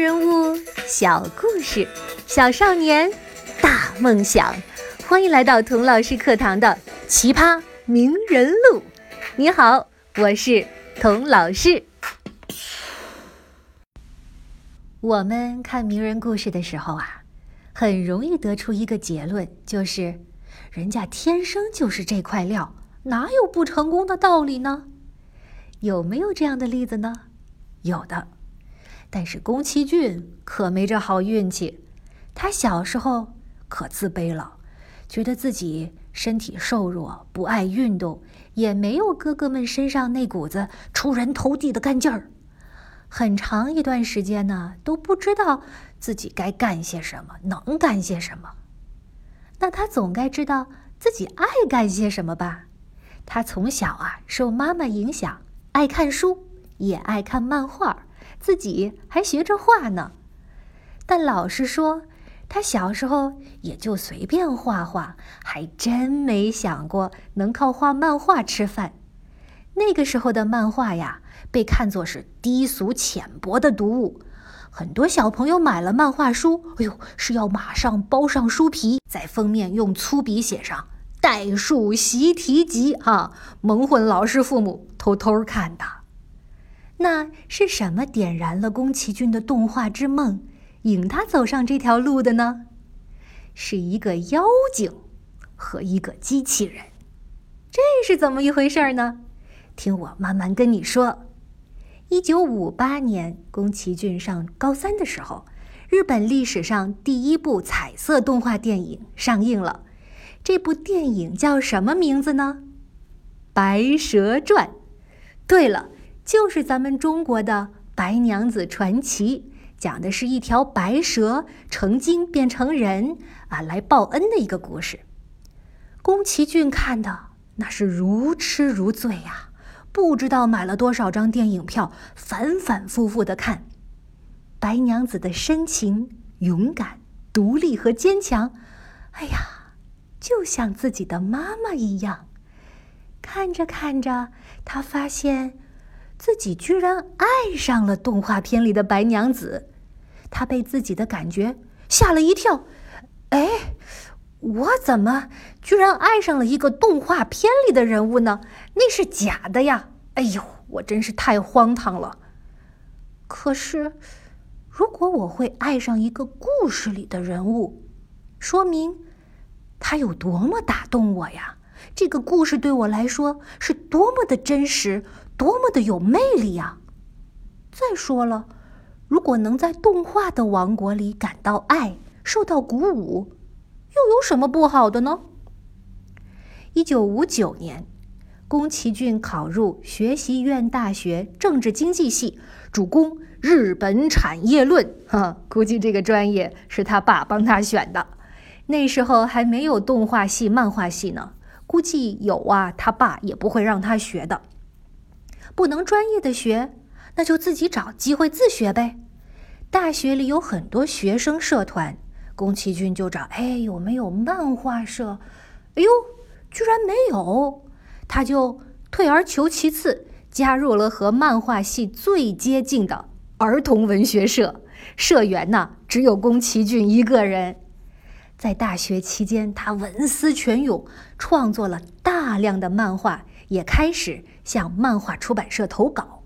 人物，小故事，小少年，大梦想。欢迎来到童老师课堂的《奇葩名人录》。你好，我是童老师。我们看名人故事的时候啊，很容易得出一个结论，就是人家天生就是这块料，哪有不成功的道理呢？有没有这样的例子呢？有的。但是宫崎骏可没这好运气，他小时候可自卑了，觉得自己身体瘦弱，不爱运动，也没有哥哥们身上那股子出人头地的干劲儿。很长一段时间呢，都不知道自己该干些什么，能干些什么。那他总该知道自己爱干些什么吧？他从小啊，受妈妈影响，爱看书，也爱看漫画。自己还学着画呢，但老实说，他小时候也就随便画画，还真没想过能靠画漫画吃饭。那个时候的漫画呀，被看作是低俗浅薄的读物，很多小朋友买了漫画书，哎呦，是要马上包上书皮，在封面用粗笔写上“代数习题集”哈，蒙混老师父母偷偷看的。那是什么点燃了宫崎骏的动画之梦，引他走上这条路的呢？是一个妖精和一个机器人，这是怎么一回事呢？听我慢慢跟你说。一九五八年，宫崎骏上高三的时候，日本历史上第一部彩色动画电影上映了。这部电影叫什么名字呢？《白蛇传》。对了。就是咱们中国的《白娘子传奇》，讲的是一条白蛇成精变成人啊，来报恩的一个故事。宫崎骏看的那是如痴如醉呀，不知道买了多少张电影票，反反复复的看。白娘子的深情、勇敢、独立和坚强，哎呀，就像自己的妈妈一样。看着看着，他发现。自己居然爱上了动画片里的白娘子，他被自己的感觉吓了一跳。哎，我怎么居然爱上了一个动画片里的人物呢？那是假的呀！哎呦，我真是太荒唐了。可是，如果我会爱上一个故事里的人物，说明他有多么打动我呀！这个故事对我来说是多么的真实。多么的有魅力呀！再说了，如果能在动画的王国里感到爱，受到鼓舞，又有什么不好的呢？一九五九年，宫崎骏考入学习院大学政治经济系，主攻日本产业论。哈，估计这个专业是他爸帮他选的。那时候还没有动画系、漫画系呢，估计有啊，他爸也不会让他学的。不能专业的学，那就自己找机会自学呗。大学里有很多学生社团，宫崎骏就找，哎，有没有漫画社？哎呦，居然没有，他就退而求其次，加入了和漫画系最接近的儿童文学社。社员呢，只有宫崎骏一个人。在大学期间，他文思泉涌，创作了大量的漫画。也开始向漫画出版社投稿，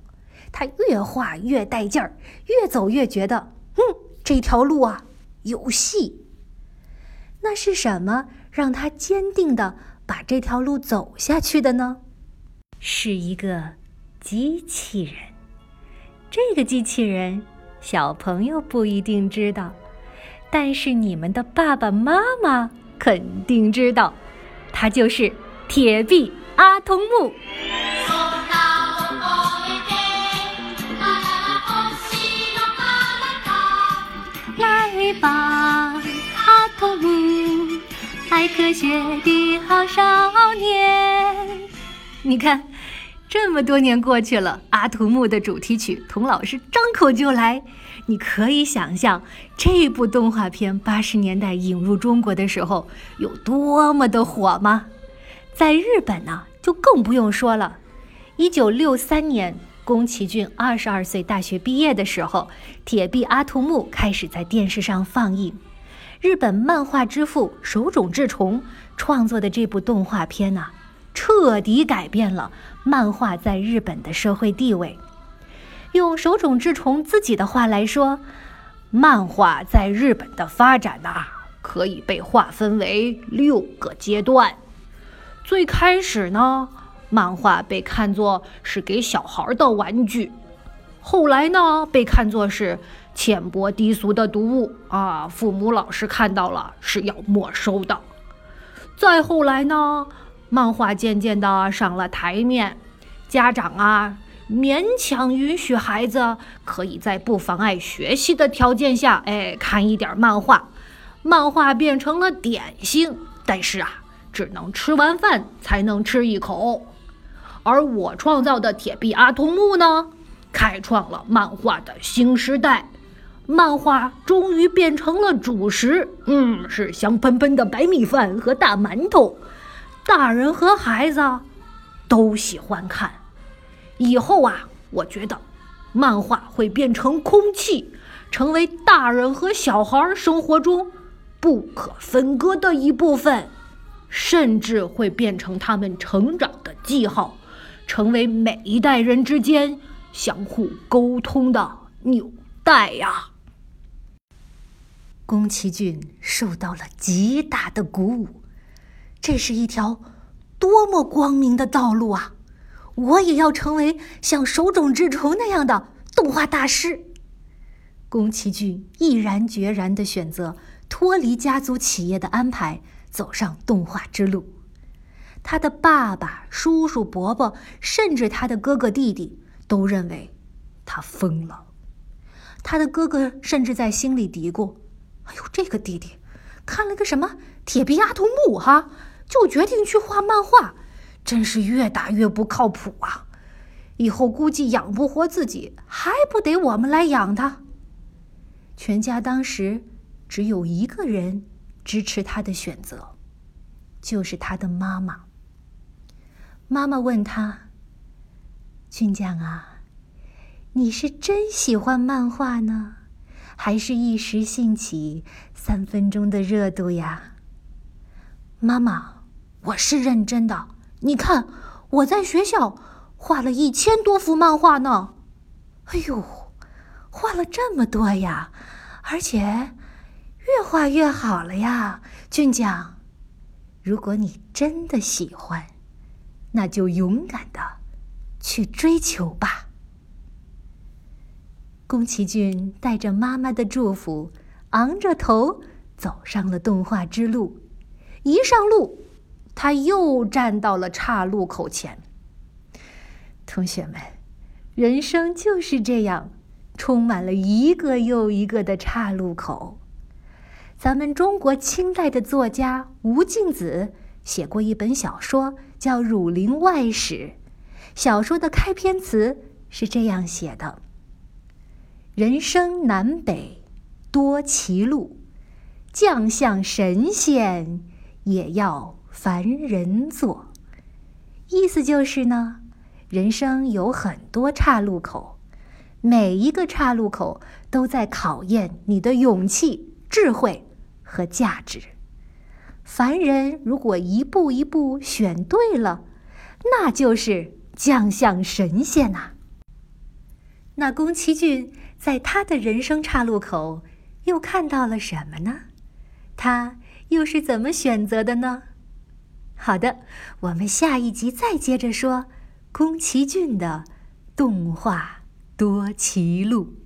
他越画越带劲儿，越走越觉得，嗯，这条路啊有戏。那是什么让他坚定的把这条路走下去的呢？是一个机器人。这个机器人，小朋友不一定知道，但是你们的爸爸妈妈肯定知道，它就是铁臂。阿童木，来吧，阿童木，爱科学的好少年。你看，这么多年过去了，阿童木的主题曲，童老师张口就来。你可以想象，这部动画片八十年代引入中国的时候有多么的火吗？在日本呢？就更不用说了。一九六三年，宫崎骏二十二岁大学毕业的时候，《铁臂阿童木》开始在电视上放映。日本漫画之父手冢治虫创作的这部动画片呐，彻底改变了漫画在日本的社会地位。用手冢治虫自己的话来说，漫画在日本的发展呐，可以被划分为六个阶段。最开始呢。漫画被看作是给小孩的玩具，后来呢，被看作是浅薄低俗的读物啊，父母老师看到了是要没收的。再后来呢，漫画渐渐的上了台面，家长啊勉强允许孩子可以在不妨碍学习的条件下，哎，看一点漫画。漫画变成了点心，但是啊，只能吃完饭才能吃一口。而我创造的铁臂阿童木呢，开创了漫画的新时代，漫画终于变成了主食。嗯，是香喷喷的白米饭和大馒头，大人和孩子都喜欢看。以后啊，我觉得漫画会变成空气，成为大人和小孩生活中不可分割的一部分，甚至会变成他们成长的记号。成为每一代人之间相互沟通的纽带呀！宫崎骏受到了极大的鼓舞，这是一条多么光明的道路啊！我也要成为像手冢治虫那样的动画大师。宫崎骏毅然决然的选择脱离家族企业的安排，走上动画之路。他的爸爸、叔叔、伯伯，甚至他的哥哥弟弟，都认为他疯了。他的哥哥甚至在心里嘀咕：“哎呦，这个弟弟，看了个什么《铁臂阿童木》哈，就决定去画漫画，真是越打越不靠谱啊！以后估计养不活自己，还不得我们来养他？”全家当时只有一个人支持他的选择，就是他的妈妈。妈妈问他：“俊将啊，你是真喜欢漫画呢，还是一时兴起、三分钟的热度呀？”妈妈，我是认真的。你看，我在学校画了一千多幅漫画呢。哎呦，画了这么多呀，而且越画越好了呀，俊将。如果你真的喜欢，那就勇敢的去追求吧。宫崎骏带着妈妈的祝福，昂着头走上了动画之路。一上路，他又站到了岔路口前。同学们，人生就是这样，充满了一个又一个的岔路口。咱们中国清代的作家吴敬梓写过一本小说。叫《儒林外史》，小说的开篇词是这样写的：“人生南北多歧路，将相神仙也要凡人做。”意思就是呢，人生有很多岔路口，每一个岔路口都在考验你的勇气、智慧和价值。凡人如果一步一步选对了，那就是将相神仙呐。那宫崎骏在他的人生岔路口又看到了什么呢？他又是怎么选择的呢？好的，我们下一集再接着说宫崎骏的动画多歧路。